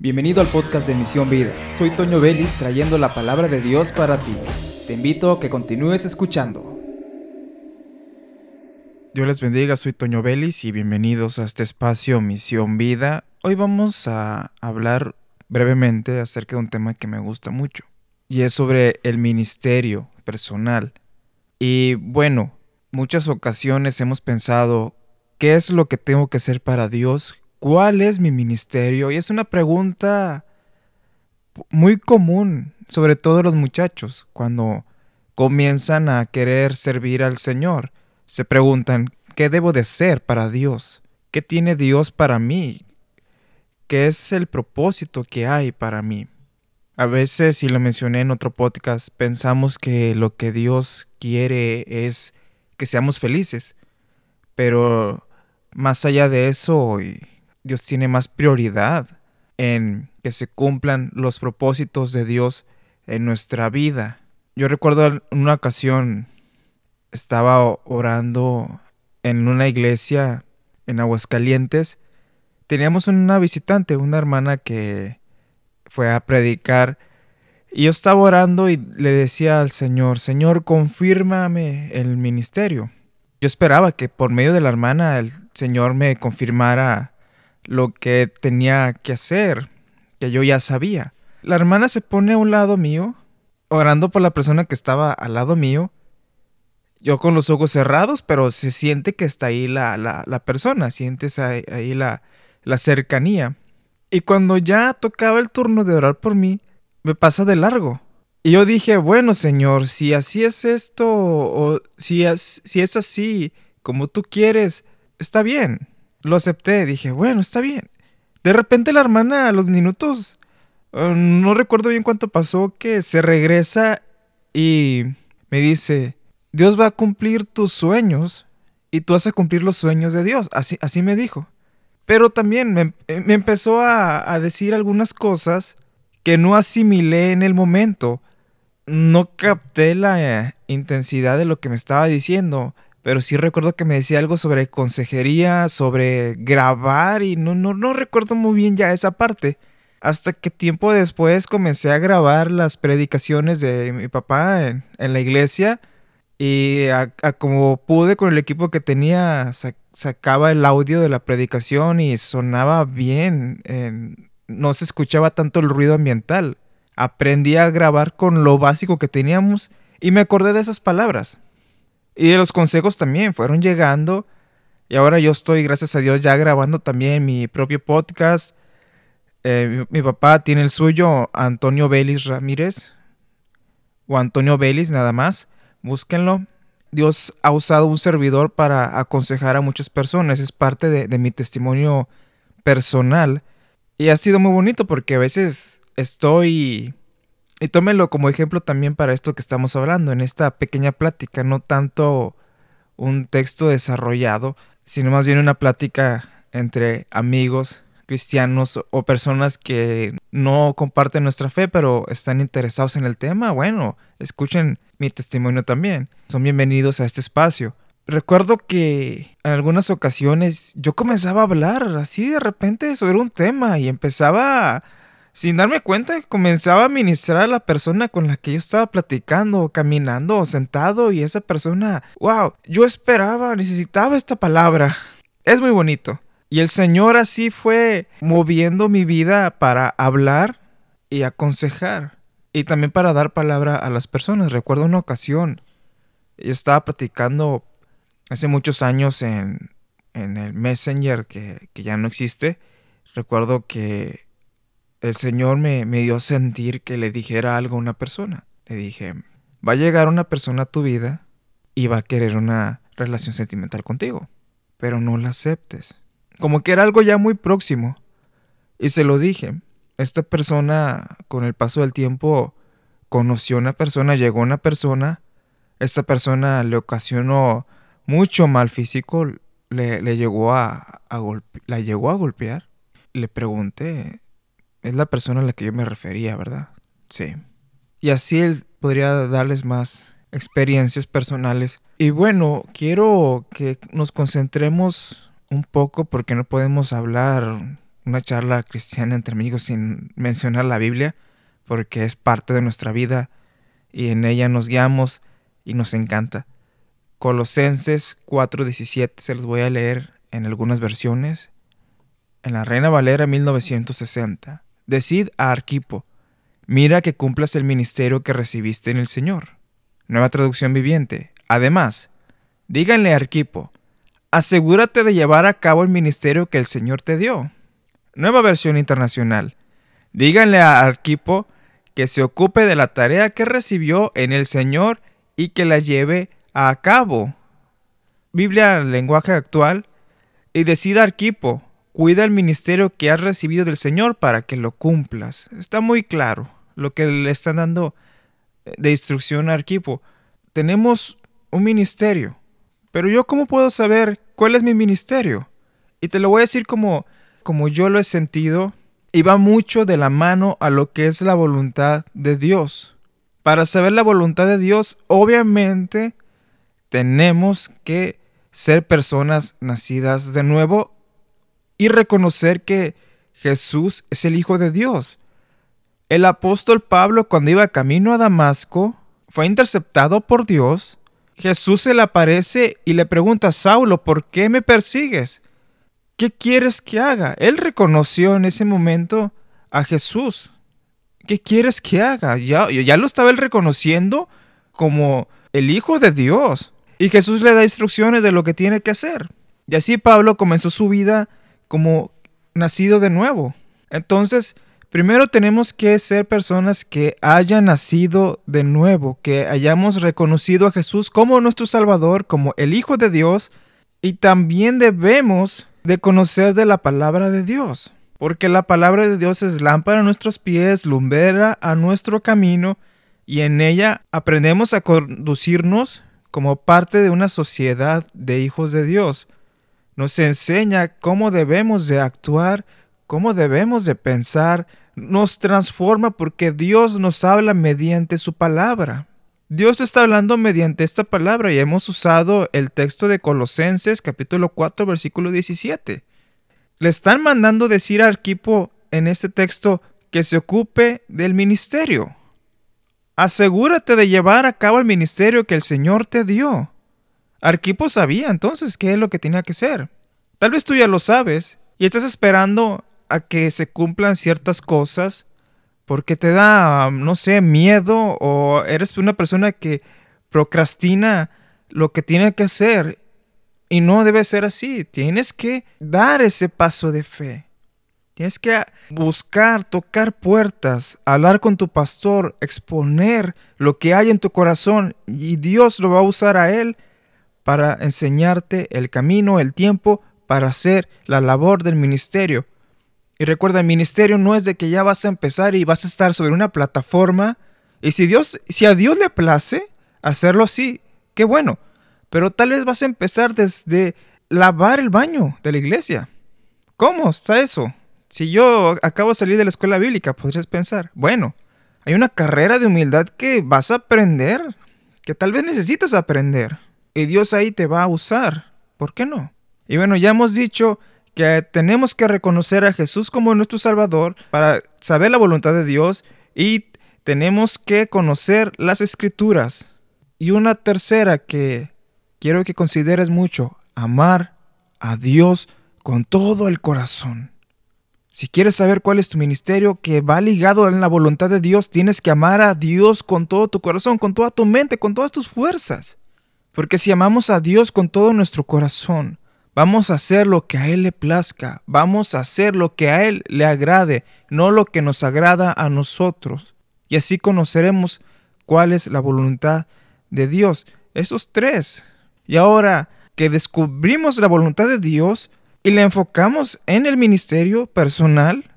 Bienvenido al podcast de Misión Vida. Soy Toño Vélez trayendo la palabra de Dios para ti. Te invito a que continúes escuchando. Dios les bendiga, soy Toño Vélez y bienvenidos a este espacio Misión Vida. Hoy vamos a hablar brevemente acerca de un tema que me gusta mucho y es sobre el ministerio personal. Y bueno, muchas ocasiones hemos pensado, ¿qué es lo que tengo que hacer para Dios? ¿Cuál es mi ministerio? Y es una pregunta muy común, sobre todo los muchachos, cuando comienzan a querer servir al Señor. Se preguntan, ¿qué debo de ser para Dios? ¿Qué tiene Dios para mí? ¿Qué es el propósito que hay para mí? A veces, y lo mencioné en otro podcast, pensamos que lo que Dios quiere es que seamos felices. Pero más allá de eso, Dios tiene más prioridad en que se cumplan los propósitos de Dios en nuestra vida. Yo recuerdo en una ocasión estaba orando en una iglesia en Aguascalientes. Teníamos una visitante, una hermana que fue a predicar y yo estaba orando y le decía al Señor, Señor, confírmame el ministerio. Yo esperaba que por medio de la hermana el Señor me confirmara lo que tenía que hacer, que yo ya sabía. La hermana se pone a un lado mío, orando por la persona que estaba al lado mío. Yo con los ojos cerrados, pero se siente que está ahí la, la, persona, sientes ahí, ahí la, la cercanía. Y cuando ya tocaba el turno de orar por mí, me pasa de largo. Y yo dije, bueno, Señor, si así es esto, o si es, si es así, como tú quieres, está bien. Lo acepté, dije, bueno, está bien. De repente la hermana a los minutos, eh, no recuerdo bien cuánto pasó, que se regresa y me dice, Dios va a cumplir tus sueños y tú vas a cumplir los sueños de Dios. Así, así me dijo. Pero también me, empezó a, a decir algunas cosas que no asimilé en el momento. No capté la eh, intensidad de lo que me estaba diciendo pero sí recuerdo que me decía algo sobre consejería, sobre grabar y no, no, no recuerdo muy bien ya esa parte. Hasta que tiempo después comencé a grabar las predicaciones de mi papá en, la iglesia y como pude con el equipo que tenía sacaba el audio de la predicación y sonaba bien, no se escuchaba tanto el ruido ambiental. Aprendí a grabar con lo básico que teníamos y me acordé de esas palabras. Y de los consejos también fueron llegando. Y ahora yo estoy, gracias a Dios, ya grabando también mi propio podcast. Eh, mi, papá tiene el suyo, Antonio Vélez Ramírez. O Antonio Vélez, nada más. Búsquenlo. Dios ha usado un servidor para aconsejar a muchas personas. Es parte de, de mi testimonio personal. Y ha sido muy bonito porque a veces estoy y tómelo como ejemplo también para esto que estamos hablando, en esta pequeña plática, no tanto un texto desarrollado, sino más bien una plática entre amigos cristianos o personas que no comparten nuestra fe pero están interesados en el tema, bueno, escuchen mi testimonio también. Son bienvenidos a este espacio. Recuerdo que en algunas ocasiones yo comenzaba a hablar así de repente sobre un tema y empezaba sin darme cuenta, comenzaba a ministrar a la persona con la que yo estaba platicando, caminando, sentado, y esa persona, wow, yo esperaba, necesitaba esta palabra. Es muy bonito. Y el Señor así fue moviendo mi vida para hablar y aconsejar. Y también para dar palabra a las personas. Recuerdo una ocasión, yo estaba platicando hace muchos años en, en el Messenger que, que ya no existe. Recuerdo que el Señor me, me dio a sentir que le dijera algo a una persona. Le dije, va a llegar una persona a tu vida y va a querer una relación sentimental contigo, pero no la aceptes. Como que era algo ya muy próximo. Y se lo dije. Esta persona, con el paso del tiempo, conoció una persona, llegó una persona. Esta persona le ocasionó mucho mal físico, le, llegó a, a la llegó a golpear. Le pregunté, es la persona a la que yo me refería, ¿verdad? Sí. Y así él podría darles más experiencias personales. Y bueno, quiero que nos concentremos un poco porque no podemos hablar una charla cristiana entre amigos sin mencionar la Biblia, porque es parte de nuestra vida y en ella nos guiamos y nos encanta. Colosenses 4:17 se los voy a leer en algunas versiones. En la Reina Valera 1960. Decid a Arquipo, mira que cumplas el ministerio que recibiste en el Señor. Nueva traducción viviente. Además, díganle a Arquipo, asegúrate de llevar a cabo el ministerio que el Señor te dio. Nueva versión internacional. Díganle a Arquipo que se ocupe de la tarea que recibió en el Señor y que la lleve a cabo. Biblia lenguaje actual. Y decida Arquipo, cuida el ministerio que has recibido del Señor para que lo cumplas. Está muy claro lo que le están dando de instrucción a Arquipo. Tenemos un ministerio, pero yo cómo puedo saber cuál es mi ministerio? Y te lo voy a decir como, como yo lo he sentido y va mucho de la mano a lo que es la voluntad de Dios. Para saber la voluntad de Dios, obviamente tenemos que ser personas nacidas de nuevo y reconocer que Jesús es el Hijo de Dios. El apóstol Pablo cuando iba camino a Damasco fue interceptado por Dios. Jesús se le aparece y le pregunta a Saulo, ¿por qué me persigues? ¿Qué quieres que haga? Él reconoció en ese momento a Jesús. ¿Qué quieres que haga? Ya, ya lo estaba él reconociendo como el Hijo de Dios. Y Jesús le da instrucciones de lo que tiene que hacer. Y así Pablo comenzó su vida como nacido de nuevo. Entonces, Primero tenemos que ser personas que hayan nacido de nuevo, que hayamos reconocido a Jesús como nuestro Salvador, como el Hijo de Dios, y también debemos de conocer de la palabra de Dios, porque la palabra de Dios es lámpara a nuestros pies, lumbera a nuestro camino, y en ella aprendemos a conducirnos como parte de una sociedad de hijos de Dios. Nos enseña cómo debemos de actuar cómo debemos de pensar, nos transforma porque Dios nos habla mediante su palabra. Dios está hablando mediante esta palabra y hemos usado el texto de Colosenses capítulo 4 versículo 17. Le están mandando decir a Arquipo en este texto que se ocupe del ministerio. Asegúrate de llevar a cabo el ministerio que el Señor te dio. Arquipo sabía entonces qué es lo que tenía que hacer. Tal vez tú ya lo sabes y estás esperando a que se cumplan ciertas cosas porque te da, no sé, miedo o eres una persona que procrastina lo que tiene que hacer y no debe ser así. Tienes que dar ese paso de fe. Tienes que buscar, tocar puertas, hablar con tu pastor, exponer lo que hay en tu corazón y Dios lo va a usar a él para enseñarte el camino, el tiempo para hacer la labor del ministerio. Y recuerda, el ministerio no es de que ya vas a empezar y vas a estar sobre una plataforma. Y si Dios, si a Dios le place hacerlo así, qué bueno. Pero tal vez vas a empezar desde lavar el baño de la iglesia. ¿Cómo está eso? Si yo acabo de salir de la escuela bíblica, podrías pensar, bueno, hay una carrera de humildad que vas a aprender, que tal vez necesitas aprender. Y Dios ahí te va a usar. ¿Por qué no? Y bueno, ya hemos dicho que tenemos que reconocer a Jesús como nuestro Salvador para saber la voluntad de Dios y tenemos que conocer las escrituras. Y una tercera que quiero que consideres mucho, amar a Dios con todo el corazón. Si quieres saber cuál es tu ministerio que va ligado en la voluntad de Dios, tienes que amar a Dios con todo tu corazón, con toda tu mente, con todas tus fuerzas. Porque si amamos a Dios con todo nuestro corazón, Vamos a hacer lo que a Él le plazca, vamos a hacer lo que a Él le agrade, no lo que nos agrada a nosotros. Y así conoceremos cuál es la voluntad de Dios. Esos tres. Y ahora que descubrimos la voluntad de Dios y la enfocamos en el ministerio personal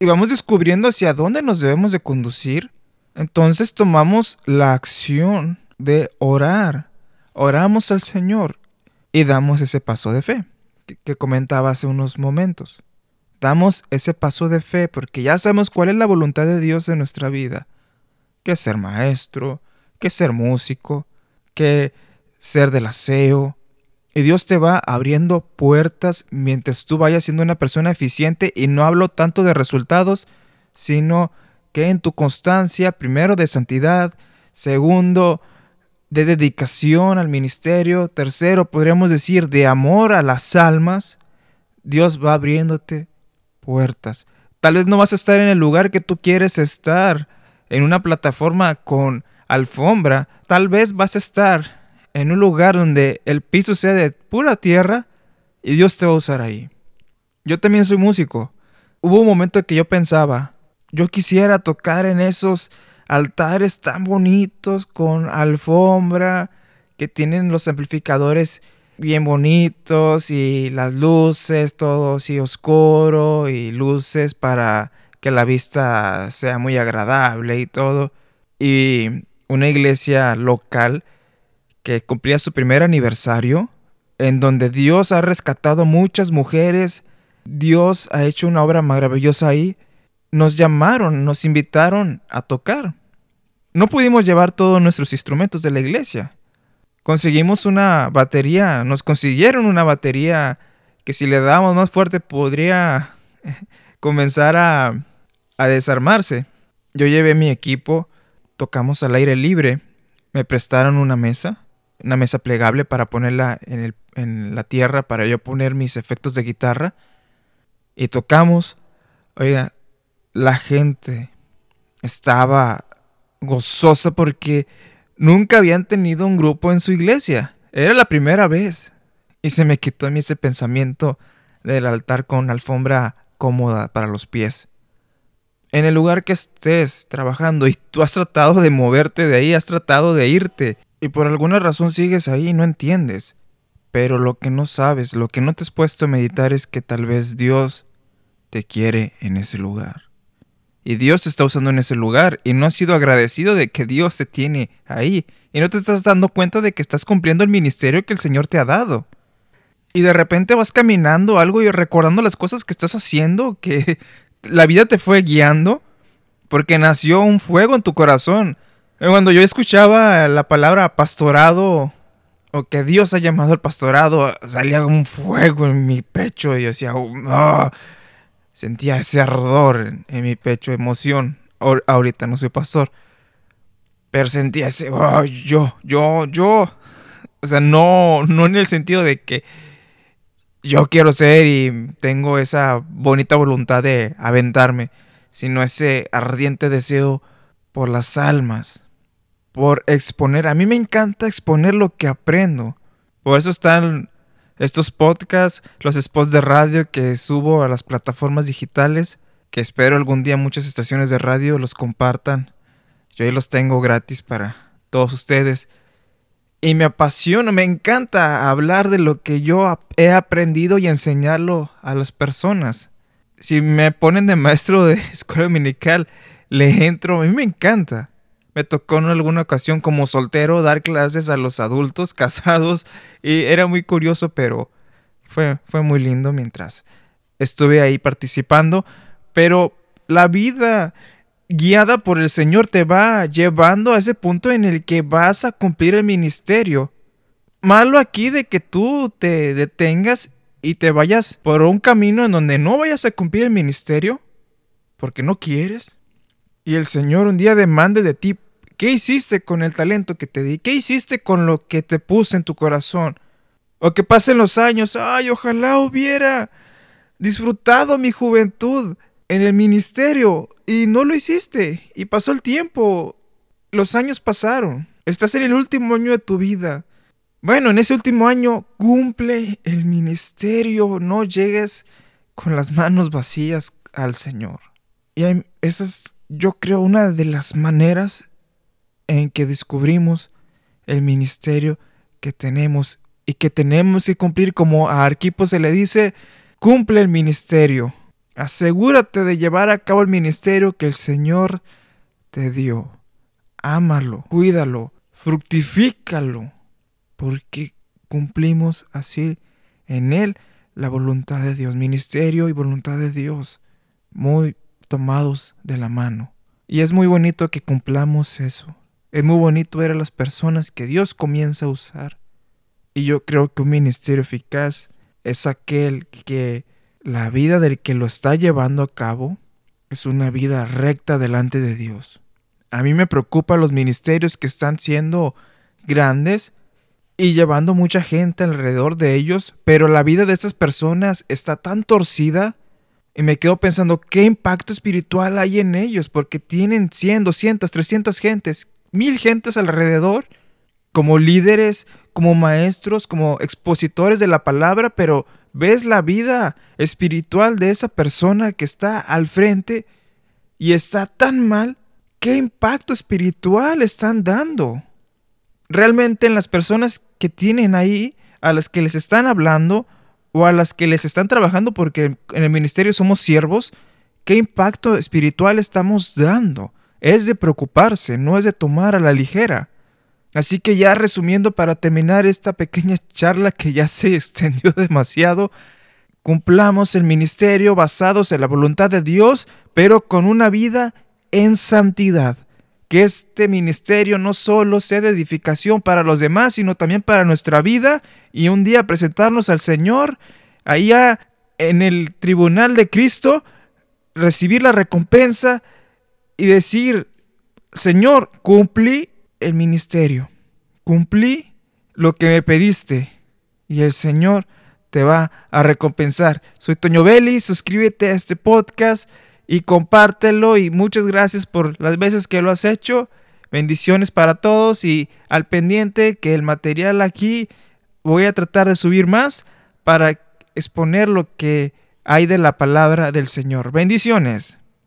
y vamos descubriendo hacia dónde nos debemos de conducir, entonces tomamos la acción de orar. Oramos al Señor y damos ese paso de fe que, comentaba hace unos momentos. Damos ese paso de fe porque ya sabemos cuál es la voluntad de Dios en nuestra vida. Que ser maestro, que ser músico, que ser del aseo, Y Dios te va abriendo puertas mientras tú vayas siendo una persona eficiente y no hablo tanto de resultados, sino que en tu constancia, primero de santidad, segundo de dedicación al ministerio, tercero podríamos decir de amor a las almas, Dios va abriéndote puertas. Tal vez no vas a estar en el lugar que tú quieres estar, en una plataforma con alfombra, tal vez vas a estar en un lugar donde el piso sea de pura tierra y Dios te va a usar ahí. Yo también soy músico. Hubo un momento que yo pensaba, yo quisiera tocar en esos altares tan bonitos con alfombra que tienen los amplificadores bien bonitos y las luces todo así oscuro y luces para que la vista sea muy agradable y todo y una iglesia local que cumplía su primer aniversario en donde Dios ha rescatado muchas mujeres Dios ha hecho una obra maravillosa ahí nos llamaron, nos invitaron a tocar. No pudimos llevar todos nuestros instrumentos de la iglesia. Conseguimos una batería, nos consiguieron una batería que si le damos más fuerte podría comenzar a, desarmarse. Yo llevé mi equipo, tocamos al aire libre, me prestaron una mesa, una mesa plegable para ponerla en, en la tierra, para yo poner mis efectos de guitarra, y tocamos. Oiga, la gente estaba gozosa porque nunca habían tenido un grupo en su iglesia. Era la primera vez. Y se me quitó a mí ese pensamiento del altar con alfombra cómoda para los pies. En el lugar que estés trabajando y tú has tratado de moverte de ahí, has tratado de irte y por alguna razón sigues ahí y no entiendes. Pero lo que no sabes, lo que no te has puesto a meditar es que tal vez Dios te quiere en ese lugar. Y Dios te está usando en ese lugar y no has sido agradecido de que Dios te tiene ahí. Y no te estás dando cuenta de que estás cumpliendo el ministerio que el Señor te ha dado. Y de repente vas caminando algo y recordando las cosas que estás haciendo, que la vida te fue guiando, porque nació un fuego en tu corazón. Cuando yo escuchaba la palabra pastorado, o que Dios ha llamado al pastorado, salía un fuego en mi pecho y yo decía, oh, Sentía ese ardor en, mi pecho, emoción. ahorita no soy pastor. Pero sentía ese, oh, yo, yo, yo. O sea, no, no en el sentido de que yo quiero ser y tengo esa bonita voluntad de aventarme, sino ese ardiente deseo por las almas, por exponer. A mí me encanta exponer lo que aprendo. Por eso están estos podcasts, los spots de radio que subo a las plataformas digitales, que espero algún día muchas estaciones de radio los compartan. Yo ahí los tengo gratis para todos ustedes. Y me apasiona, me encanta hablar de lo que yo he aprendido y enseñarlo a las personas. Si me ponen de maestro de escuela dominical, le entro, a mí me encanta. Me tocó en alguna ocasión como soltero dar clases a los adultos casados y era muy curioso, pero fue, fue muy lindo mientras estuve ahí participando. Pero la vida guiada por el Señor te va llevando a ese punto en el que vas a cumplir el ministerio. Malo aquí de que tú te detengas y te vayas por un camino en donde no vayas a cumplir el ministerio porque no quieres. Y el Señor un día demande de ti, ¿qué hiciste con el talento que te di? ¿Qué hiciste con lo que te puse en tu corazón? O que pasen los años, ay, ojalá hubiera disfrutado mi juventud en el ministerio y no lo hiciste. Y pasó el tiempo, los años pasaron. Estás en el último año de tu vida. Bueno, en ese último año cumple el ministerio, no llegues con las manos vacías al Señor. Y esas yo creo, una de las maneras en que descubrimos el ministerio que tenemos y que tenemos que cumplir como a Arquipo se le dice, cumple el ministerio. Asegúrate de llevar a cabo el ministerio que el Señor te dio. Ámalo, cuídalo, fructifícalo, porque cumplimos así en Él la voluntad de Dios, ministerio y voluntad de Dios. Muy tomados de la mano. Y es muy bonito que cumplamos eso. Es muy bonito ver a las personas que Dios comienza a usar Y yo creo que un ministerio eficaz es aquel que la vida del que lo está llevando a cabo es una vida recta delante de Dios. A mí me preocupan los ministerios que están siendo grandes y llevando mucha gente alrededor de ellos, pero la vida de estas personas está tan torcida y me quedo pensando qué impacto espiritual hay en ellos, porque tienen 100, 200, 300 gentes, mil gentes alrededor, como líderes, como maestros, como expositores de la palabra, pero ves la vida espiritual de esa persona que está al frente y está tan mal, ¿qué impacto espiritual están dando? Realmente en las personas que tienen ahí, a las que les están hablando o a las que les están trabajando, porque en el ministerio somos siervos, ¿qué impacto espiritual estamos dando? Es de preocuparse, no es de tomar a la ligera. Así que ya resumiendo para terminar esta pequeña charla que ya se extendió demasiado, cumplamos el ministerio basados en la voluntad de Dios, pero con una vida en santidad. Que este ministerio no solo sea de edificación para los demás, sino también para nuestra vida y un día presentarnos al Señor allá en el tribunal de Cristo, recibir la recompensa y decir, Señor, cumplí el ministerio. Cumplí lo que me pediste y el Señor te va a recompensar. Soy Toño Belli, suscríbete a este podcast y compártelo y muchas gracias por las veces que lo has hecho. Bendiciones para todos y al pendiente que el material aquí voy a tratar de subir más para exponer lo que hay de la palabra del Señor. Bendiciones.